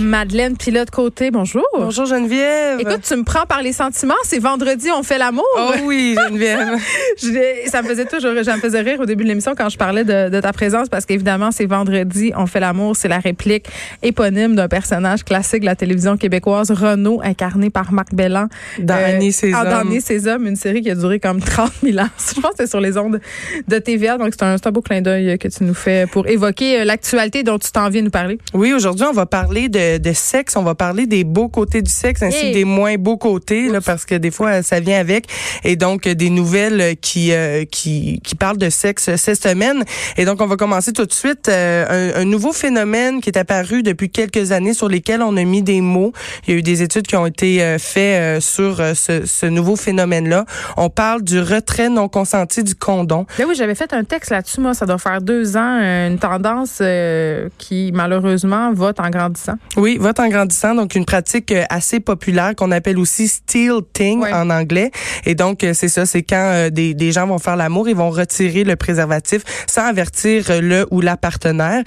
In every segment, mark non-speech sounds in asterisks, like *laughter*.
Madeleine Pilote Côté, bonjour. Bonjour Geneviève. Écoute, tu me prends par les sentiments. C'est vendredi, on fait l'amour. Oh oui, Geneviève. *laughs* Je- ça me faisait toujours, ça me faisait rire au début de l'émission quand je parlais de, de ta présence parce qu'évidemment, c'est vendredi, on fait l'amour. C'est la réplique éponyme d'un personnage classique de la télévision québécoise, Renaud, incarné par Marc Bellan. Dans Euh, ses Dans hommes. Et ses hommes, une série qui a duré comme 30 000 ans. *laughs* Je pense que c'était sur les ondes de TVA. Donc, c'est un, c'est un beau clin d'œil que tu nous fais pour évoquer euh, l'actualité dont tu t'en viens nous parler. Oui, aujourd'hui, on va parler de, de sexe. On va parler des beaux côtés du sexe ainsi Hey. que des moins beaux côtés, là, parce que des fois, ça vient avec. Et donc, des nouvelles qui, euh, qui, qui parlent de sexe cette semaine. Et donc, on va commencer tout de suite. euh, un, un nouveau phénomène qui est apparu depuis quelques années sur lesquels on a mis des mots. Il y a eu des études qui ont été euh, faites sur ce, ce nouveau phénomène-là. On parle du retrait non consenti du condom. Ben oui, j'avais fait un texte là-dessus, moi, ça doit faire deux ans, une tendance qui, malheureusement, vote en grandissant. Oui, vote en grandissant, donc une pratique euh, assez populaire qu'on appelle aussi stilting Ouais. en anglais. Et donc euh, c'est ça, c'est quand euh, des, des gens vont faire l'amour, ils vont retirer le préservatif sans avertir le ou la partenaire.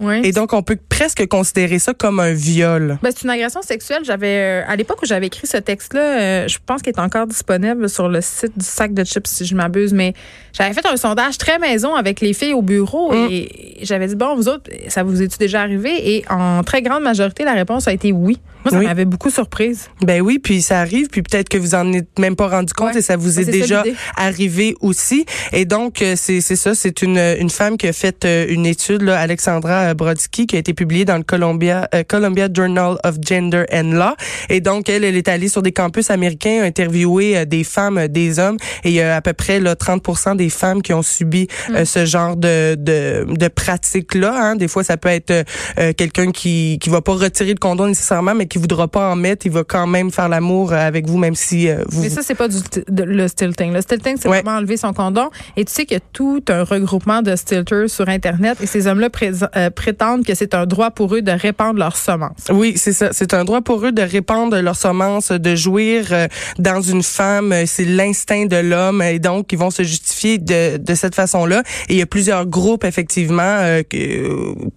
Oui. Et donc on peut presque considérer ça comme un viol. Ben, c'est une agression sexuelle. J'avais, euh, à l'époque où j'avais écrit ce texte-là, euh, je pense qu'il est encore disponible sur le site du sac de chips, si je m'abuse, mais j'avais fait un sondage très maison avec les filles au bureau Mm. et j'avais dit, bon, vous autres, ça vous est-tu déjà arrivé? Et en très grande majorité, la réponse a été oui. Moi, ça Oui. m'avait beaucoup surprise. Ben oui, puis ça arrive, puis peut-être que vous en êtes même pas rendu compte Ouais. et ça vous est ça déjà arrivé aussi. Et donc euh, c'est ça, c'est une une femme qui a fait euh, une étude là, Alexandra euh, Brodsky qui a été publiée dans le Columbia euh, Columbia Journal of Gender and Law. Et donc elle elle est allée sur des campus américains interviewer des femmes, des hommes et il y a à peu près là 30% des femmes qui ont subi Mm. euh, ce genre de de, de pratique là, hein. Des fois ça peut être euh, quelqu'un qui qui va pas retirer le condom nécessairement mais qui voudra pas en mettre, il va quand même faire l'amour euh, avec vous même si euh, vous Mais ça, c'est pas du de- le stilting. Le stilting, c'est Ouais. vraiment enlever son condom. Et tu sais qu'il y a tout un regroupement de stilters sur Internet et ces hommes-là euh, prétendent que c'est un droit pour eux de répandre leurs semences. Oui, c'est ça. C'est un droit pour eux de répandre leur semence, de jouir euh, dans une femme. C'est l'instinct de l'homme. Et donc, ils vont se justifier de, de cette façon-là. Et il y a plusieurs groupes, effectivement, euh,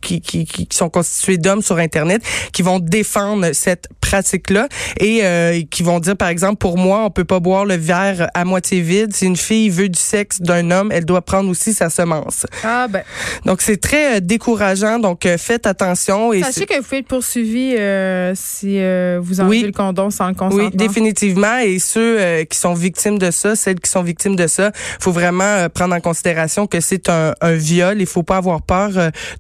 qui, qui qui sont constitués d'hommes sur Internet qui vont défendre cette pratique-là et euh, qui vont dire, par exemple, pour moi, on peut pas boire le verre à moitié vide. Si une fille veut du sexe d'un homme, elle doit prendre aussi sa semence. Ah ben, Donc, c'est très euh, décourageant. Donc, euh, faites attention. Et sachez que vous pouvez être poursuivi euh, si euh, vous enlevez Oui. le condom sans le consentement. Oui, définitivement. Et ceux qui sont victimes de ça, celles qui sont victimes de ça, faut vraiment prendre en considération que c'est un, un viol. Il faut pas avoir peur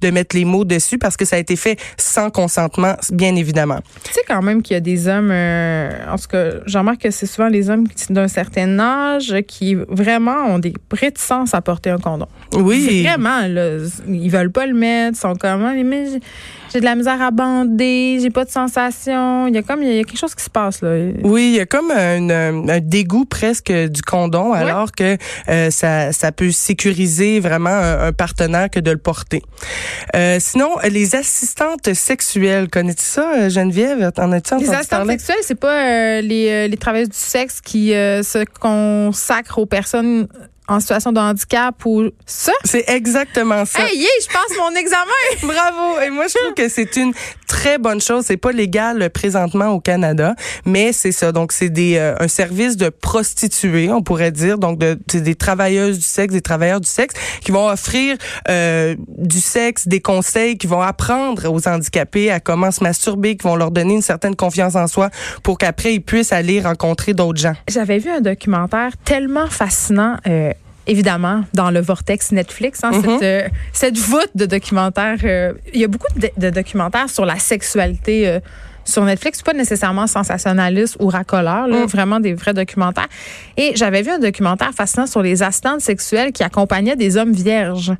de mettre les mots dessus parce que ça a été fait sans consentement, bien évidemment. Tu sais quand même qu'il y a des hommes, euh, en tout cas, j'en remarque que c'est souvent les hommes d'un certain âge qui vraiment ont des réticences à porter un condom. Oui. Vraiment, là, ils veulent pas le mettre, ils sont comme, Ah, mais j'ai- de la misère à bander, j'ai pas de sensation. Il y a comme, il y a quelque chose qui se passe, là. Oui, il y a comme un, un- dégoût presque du condom, alors que euh, ça, ça peut sécuriser vraiment un, un partenaire que de le porter. Euh, sinon, les assistantes sexuelles, connais-tu ça, Geneviève? En as-tu Les assistantes parler? sexuelles, c'est pas euh, les, euh, les travailleuses du sexe qui euh, se consacrent aux personnes en situation de handicap ou ça? C'est exactement ça. Hey, yeah, je passe mon examen! *laughs* Bravo! Et moi, je trouve que c'est une très bonne chose. C'est pas légal euh, présentement au Canada, mais c'est ça. Donc, c'est des euh, un service de prostituées, on pourrait dire. Donc, de, c'est des travailleuses du sexe, des travailleurs du sexe qui vont offrir euh, du sexe, des conseils, qui vont apprendre aux handicapés à comment se masturber, qui vont leur donner une certaine confiance en soi pour qu'après, ils puissent aller rencontrer d'autres gens. J'avais vu un documentaire tellement fascinant. euh, Évidemment, dans le vortex Netflix, hein, Mhm. cette, euh, cette voûte de documentaires. euh, il y a beaucoup de, de documentaires sur la sexualité euh, sur Netflix, pas nécessairement sensationnaliste ou racoleur, là, Mm. vraiment des vrais documentaires. Et j'avais vu un documentaire fascinant sur les assistantes sexuelles qui accompagnaient des hommes vierges.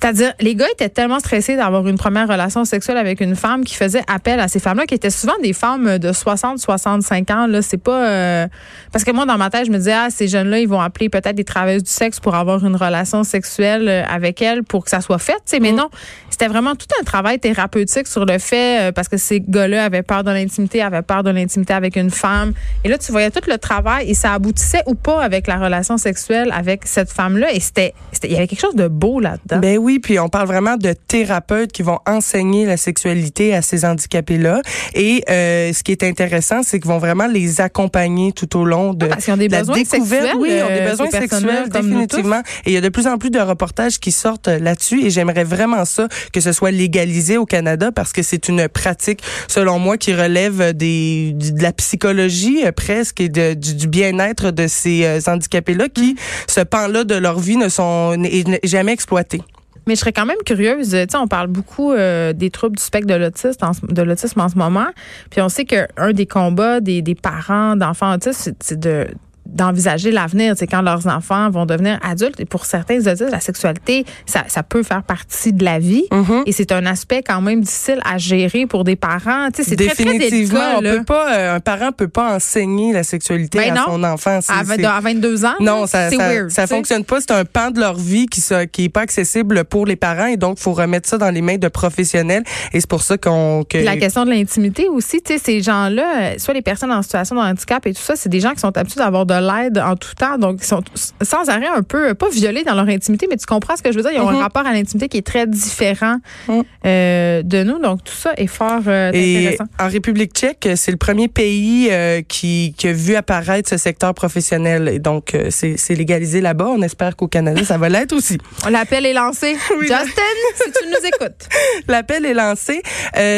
C'est-à-dire, les gars étaient tellement stressés d'avoir une première relation sexuelle avec une femme qui faisait appel à ces femmes-là, qui étaient souvent des femmes de 60, 65 ans. Là, c'est pas euh, parce que moi dans ma tête, je me disais ah ces jeunes-là, ils vont appeler peut-être des travailleuses du sexe pour avoir une relation sexuelle euh, avec elles pour que ça soit fait. Mais non, c'était vraiment tout un travail thérapeutique sur le fait euh, parce que ces gars-là avaient peur de l'intimité, avaient peur de l'intimité avec une femme. Et là, tu voyais tout le travail et ça aboutissait ou pas avec la relation sexuelle avec cette femme-là. Et c'était, c'était- il y avait quelque chose de beau là-dedans. Ben oui, oui, puis on parle vraiment de thérapeutes qui vont enseigner la sexualité à ces handicapés-là. Et euh, ce qui est intéressant, c'est qu'ils vont vraiment les accompagner tout au long de, ah, parce ont des la besoins découverte. Sexuels, oui, ils ont des euh, besoins sexuels, définitivement. Et il y a de plus en plus de reportages qui sortent là-dessus. Et j'aimerais vraiment ça que ce soit légalisé au Canada parce que c'est une pratique, selon moi, qui relève des de la psychologie euh, presque et de, du, du bien-être de ces euh, handicapés-là qui, ce pan-là de leur vie, ne sont jamais exploités. Mais je serais quand même curieuse. Tu sais, on parle beaucoup euh, des troubles du spectre de l'autisme en, de l'autisme en ce moment. Puis on sait qu'un des combats des, des parents d'enfants autistes, c'est- c'est de d'envisager l'avenir, c'est quand leurs enfants vont devenir adultes. Et pour certains autistes, la sexualité, ça, ça peut faire partie de la vie. Mhm. Et c'est un aspect quand même difficile à gérer pour des parents. C'est très, très Définitivement, délicat. on là. peut pas, euh, un parent peut pas enseigner la sexualité Ben à non. son enfant. À, vingt- c'est- à 22 ans, Non, ça ça, weird. ça fonctionne pas. C'est un pan de leur vie qui ça, qui est pas accessible pour les parents et donc faut remettre ça dans les mains de professionnels. Et c'est pour ça qu'on que la question de l'intimité aussi, tu sais, ces gens-là, euh, soit les personnes en situation de handicap et tout ça, c'est des gens qui sont habitués d'avoir de l'aide en tout temps, donc ils sont sans arrêt un peu, pas violés dans leur intimité, mais tu comprends ce que je veux dire, ils ont un rapport à l'intimité qui est très différent Mhm. euh, de nous, donc tout ça est fort euh, Et intéressant. en République tchèque, c'est le premier pays euh, qui, qui a vu apparaître ce secteur professionnel. Et donc, c'est c'est légalisé là-bas. On espère qu'au Canada, ça va l'être aussi. *laughs* L'appel est lancé. *laughs* Oui, Justin, si tu nous écoutes. *laughs* L'appel est lancé.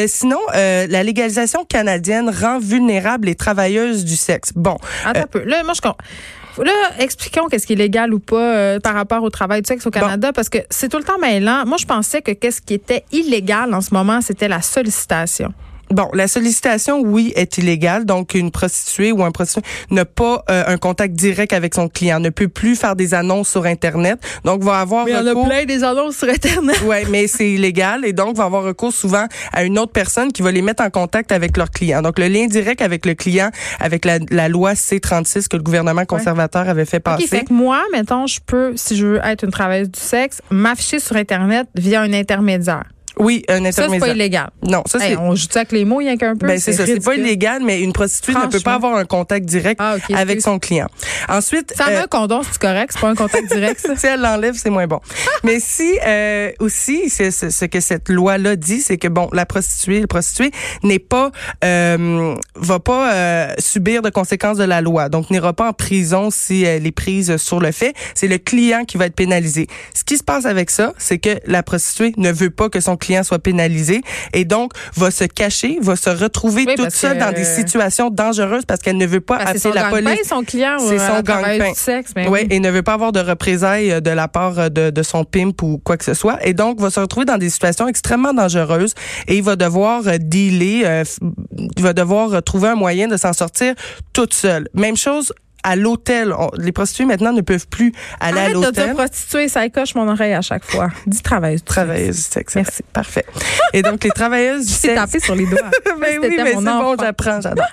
Sinon, la légalisation canadienne rend vulnérables les travailleuses du sexe. Bon, Attends un peu. Là, moi, je Là, expliquons qu'est-ce qui est légal ou pas euh, par rapport au travail du sexe au Canada, parce que c'est tout le temps mêlant. Moi, je pensais que qu'est-ce qui était illégal en ce moment, c'était la sollicitation. Bon, la sollicitation, oui, est illégale. Donc, une prostituée ou un prostitué n'a pas euh, un contact direct avec son client, ne peut plus faire des annonces sur Internet. Donc, va avoir Mais il y en a recours. plein des annonces sur Internet. Ouais, mais c'est illégal et donc va avoir recours souvent à une autre personne qui va les mettre en contact avec leur client. Donc le lien direct avec le client, avec la, la loi C36 que le gouvernement conservateur avait fait passer. OK, fait que moi, mettons, je peux, si je veux être une travailleuse du sexe, m'afficher sur Internet via un intermédiaire. Oui, un Ça, c'est intermédiaire. pas illégal. non, ça c'est Hey, on joue avec les mots, il y a qu'un peu. ben c'est ça, c'est pas illégal, mais une prostituée ne peut pas avoir un contact direct Ah, avec son client. Ensuite, Ça euh, un condom, c'est correct, c'est pas un contact direct, ça? *laughs* si elle l'enlève, c'est moins bon. *laughs* Mais si euh, aussi, c'est c'est- ce que cette loi-là dit, c'est que bon, la prostituée, le prostitué n'est pas, euh, va pas euh, subir de conséquences de la loi, donc n'ira pas en prison si elle est prise sur le fait. C'est le client qui va être pénalisé. Ce qui se passe avec ça, c'est que la prostituée ne veut pas que son client soit pénalisé et donc va se cacher, va se retrouver Oui, toute seule dans des situations dangereuses parce qu'elle ne veut pas Parce c'est appeler la police. son client, C'est ou, son sexe. ben Oui, oui. et ne veut pas avoir de représailles euh, de la part euh, de, de son pimp ou quoi que ce soit. Et donc, va se retrouver dans des situations extrêmement dangereuses et il va devoir euh, dealer, euh, il va devoir euh, trouver un moyen de s'en sortir toute seule. Même chose à l'hôtel. On- Les prostituées maintenant ne peuvent plus aller Arrête à de dire l'hôtel. prostituée, ça coche mon oreille à chaque fois. Dis travailleuse. sexe. du sexe. Merci. Parfait. Et donc, les travailleuses du *laughs* sexe. tapé sur les doigts. *laughs* Ben oui, mais c'est bon, j'apprends, j'adore.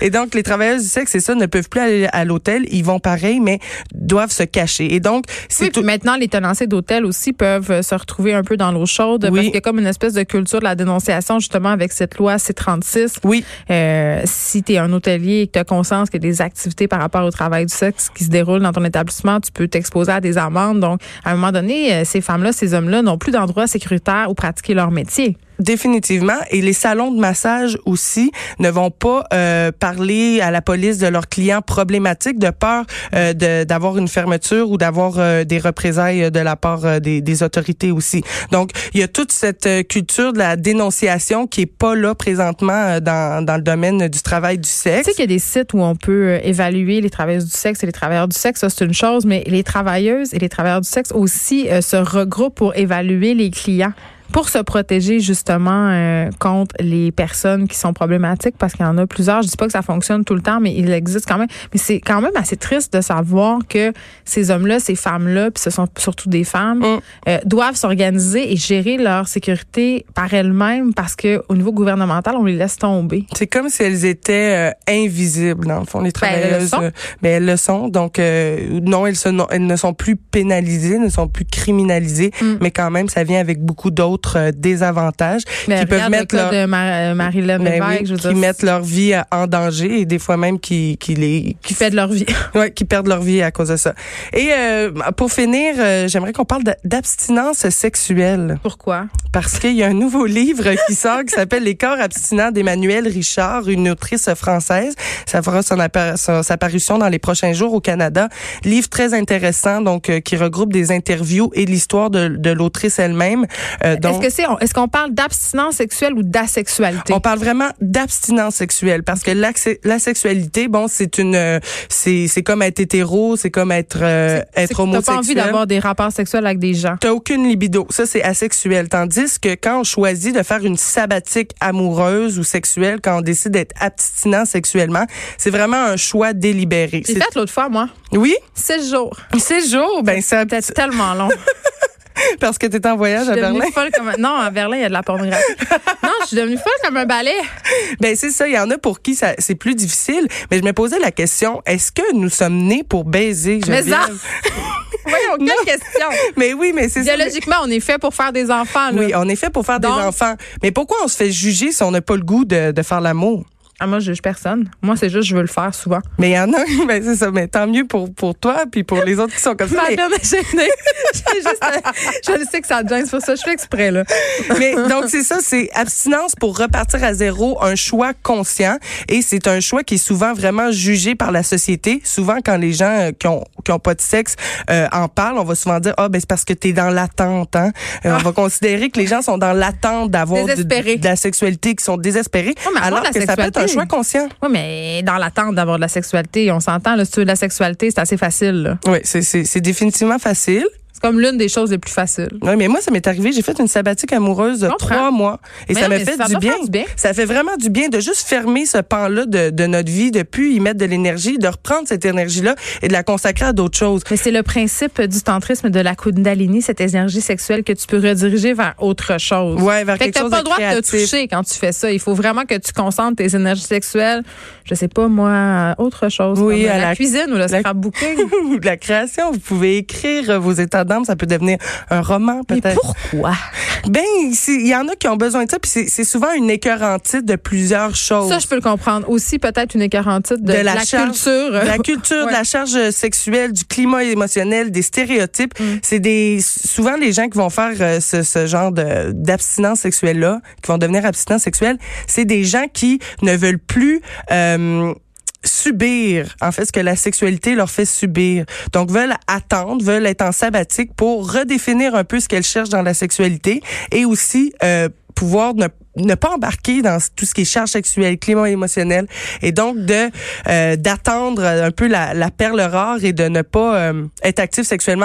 Et donc, les travailleuses du sexe, c'est ça, ne peuvent plus aller à l'hôtel. Ils vont pareil, mais doivent se cacher. Et donc, c'est Oui, tout. puis maintenant, les tenanciers d'hôtels aussi peuvent euh, se retrouver un peu dans l'eau chaude Oui. parce qu'il y a comme une espèce de culture de la dénonciation, justement, avec cette loi C36. Oui. Euh, si tu es un hôtelier et que tu as conscience qu'il y a des activités par rapport au travail du sexe qui se déroulent dans ton établissement, tu peux t'exposer à des amendes. Donc, à un moment donné, euh, ces femmes-là, ces hommes-là n'ont plus d'endroit sécuritaire où pratiquer leur métier. Définitivement. Et les salons de massage aussi ne vont pas euh, parler à la police de leurs clients problématiques de peur euh, d'avoir une fermeture ou d'avoir euh, des représailles de la part euh, des, des autorités aussi. Donc, il y a toute cette euh, culture de la dénonciation qui est pas là présentement euh, dans, dans le domaine du travail du Tu sexe. sais qu'il y a des sites où on peut euh, évaluer les travailleuses du sexe et les travailleurs du sexe, ça c'est une chose, mais les travailleuses et les travailleurs du sexe aussi euh, se regroupent pour évaluer les clients. Pour se protéger justement euh, contre les personnes qui sont problématiques, parce qu'il y en a plusieurs. Je dis pas que ça fonctionne tout le temps, mais il existe quand même. Mais c'est quand même assez triste de savoir que ces hommes-là, ces femmes-là, puis ce sont surtout des femmes, Mm. euh, doivent s'organiser et gérer leur sécurité par elles-mêmes parce que au niveau gouvernemental, on les laisse tomber. C'est comme si elles étaient euh, invisibles dans le fond les Ben, elles le travailleuses. sont. euh, mais elles le sont. Donc euh, non, elles, se, non, elles ne sont plus pénalisées, ne sont plus criminalisées, Mm. mais quand même ça vient avec beaucoup d'autres d'autres euh, désavantages Mais qui peuvent mettre leur, de Mar- Marilyn Ben oui, je veux qui dire, mettent leur vie euh, en danger et des fois même qui qui les qui fait de leur vie. *laughs* Ouais, qui perdent leur vie à cause de ça. Et euh, pour finir, euh, j'aimerais qu'on parle d'abstinence sexuelle Pourquoi? parce qu'il y a un nouveau livre qui sort qui s'appelle Les corps abstinents d'Emmanuel Richard, une autrice française. Ça fera son, son- sa parution dans les prochains jours au Canada. Livre très intéressant, donc euh, qui regroupe des interviews et l'histoire de, de l'autrice elle-même. Est-ce que c'est, est-ce qu'on parle d'abstinence sexuelle ou d'asexualité? on parle vraiment d'abstinence sexuelle parce que la sexualité, bon, c'est une, euh, c'est c'est comme être hétéro, c'est comme être euh, être que T'as homosexuel. pas envie d'avoir des rapports sexuels avec des gens. T'as aucune libido. Ça, c'est asexuel. Tandis que quand on choisit de faire une sabbatique amoureuse ou sexuelle, quand on décide d'être abstinent sexuellement, c'est vraiment un choix délibéré. J'ai C'est- fait l'autre fois, moi. Oui? Six jours. C'est jour, ben ça C'était tellement long. *laughs* *laughs* parce que t'étais en voyage Je à suis Berlin. folle comme un... Non, à Berlin, il y a de la pornographie. *laughs* non, je suis devenue folle comme un balai. Ben c'est ça, il y en a pour qui ça c'est plus difficile, mais je me posais la question, est-ce que nous sommes nés pour baiser Mais ça- *laughs* Voyons, quelle Non. question. Mais oui, mais c'est ça. Biologiquement, on est fait pour faire des enfants. Là. Oui, on est fait pour faire Donc- des enfants. Mais pourquoi on se fait juger si on n'a pas le goût de, de faire l'amour? Ah, moi, je juge personne. Moi, c'est juste, je veux le faire souvent. Mais il y en a, *laughs* ben c'est ça, mais tant mieux pour, pour toi, puis pour les autres qui sont comme ça. Ma Mais, *laughs* juste, euh, je le sais que ça te gêne, c'est pour ça que je fais exprès, là. *laughs* mais donc c'est ça, c'est abstinence pour repartir à zéro, un choix conscient, et c'est un choix qui est souvent vraiment jugé par la société. Souvent, quand les gens euh, qui ont qui ont pas de sexe euh, en parlent, on va souvent dire ah ben c'est parce que t'es dans l'attente. Hein? Euh, On va considérer que les gens sont dans l'attente d'avoir de, la sexualité, qui sont désespérés, Ouais, mais avoir alors la que ça peut être un sexualité. choix conscient. Oui, mais dans l'attente d'avoir de la sexualité, on s'entend, si tu veux de la sexualité, c'est assez facile, là. Oui, c'est c'est c'est définitivement facile. C'est comme l'une des choses les plus faciles. Oui, mais moi, ça m'est arrivé. J'ai fait une sabbatique amoureuse de trois mois. Et Mais ça m'a fait, ça du, bien. du bien. Ça fait vraiment du bien de juste fermer ce pan-là de, de notre vie, de plus y mettre de l'énergie, de reprendre cette énergie-là et de la consacrer à d'autres choses. Mais c'est le principe du tantrisme de la kundalini, cette énergie sexuelle que tu peux rediriger vers autre chose. Ouais, vers Fait que quelque t'as chose pas de le droit de te toucher quand tu fais ça. Il faut vraiment que tu concentres tes énergies sexuelles, je sais pas moi, à autre chose. Oui, comme à la, la- cuisine ou le la- scrapbooking. *laughs* Ou de la création. Vous pouvez écrire vos états d'âme. Ça peut devenir un roman, Mais peut-être. pourquoi? Ben, il y en a qui ont besoin de ça. Puis c'est- souvent une écœurantite de plusieurs choses. Ça, je peux le comprendre. Aussi, peut-être une écarantite de, De la la, charge- culture. de la culture, Ouais. de la charge sexuelle, du climat émotionnel, des stéréotypes. Mm. C'est des souvent les gens qui vont faire euh, ce, ce genre de d'abstinence sexuelle là, qui vont devenir abstinents sexuels, c'est des gens qui ne veulent plus euh, subir en fait ce que la sexualité leur fait subir. Donc veulent attendre, veulent être en sabbatique pour redéfinir un peu ce qu'elles cherchent dans la sexualité et aussi euh, pouvoir ne pas embarquer dans tout ce qui est charge sexuelle, climat émotionnel, et donc de euh, d'attendre un peu la, la perle rare et de ne pas euh, être actif sexuellement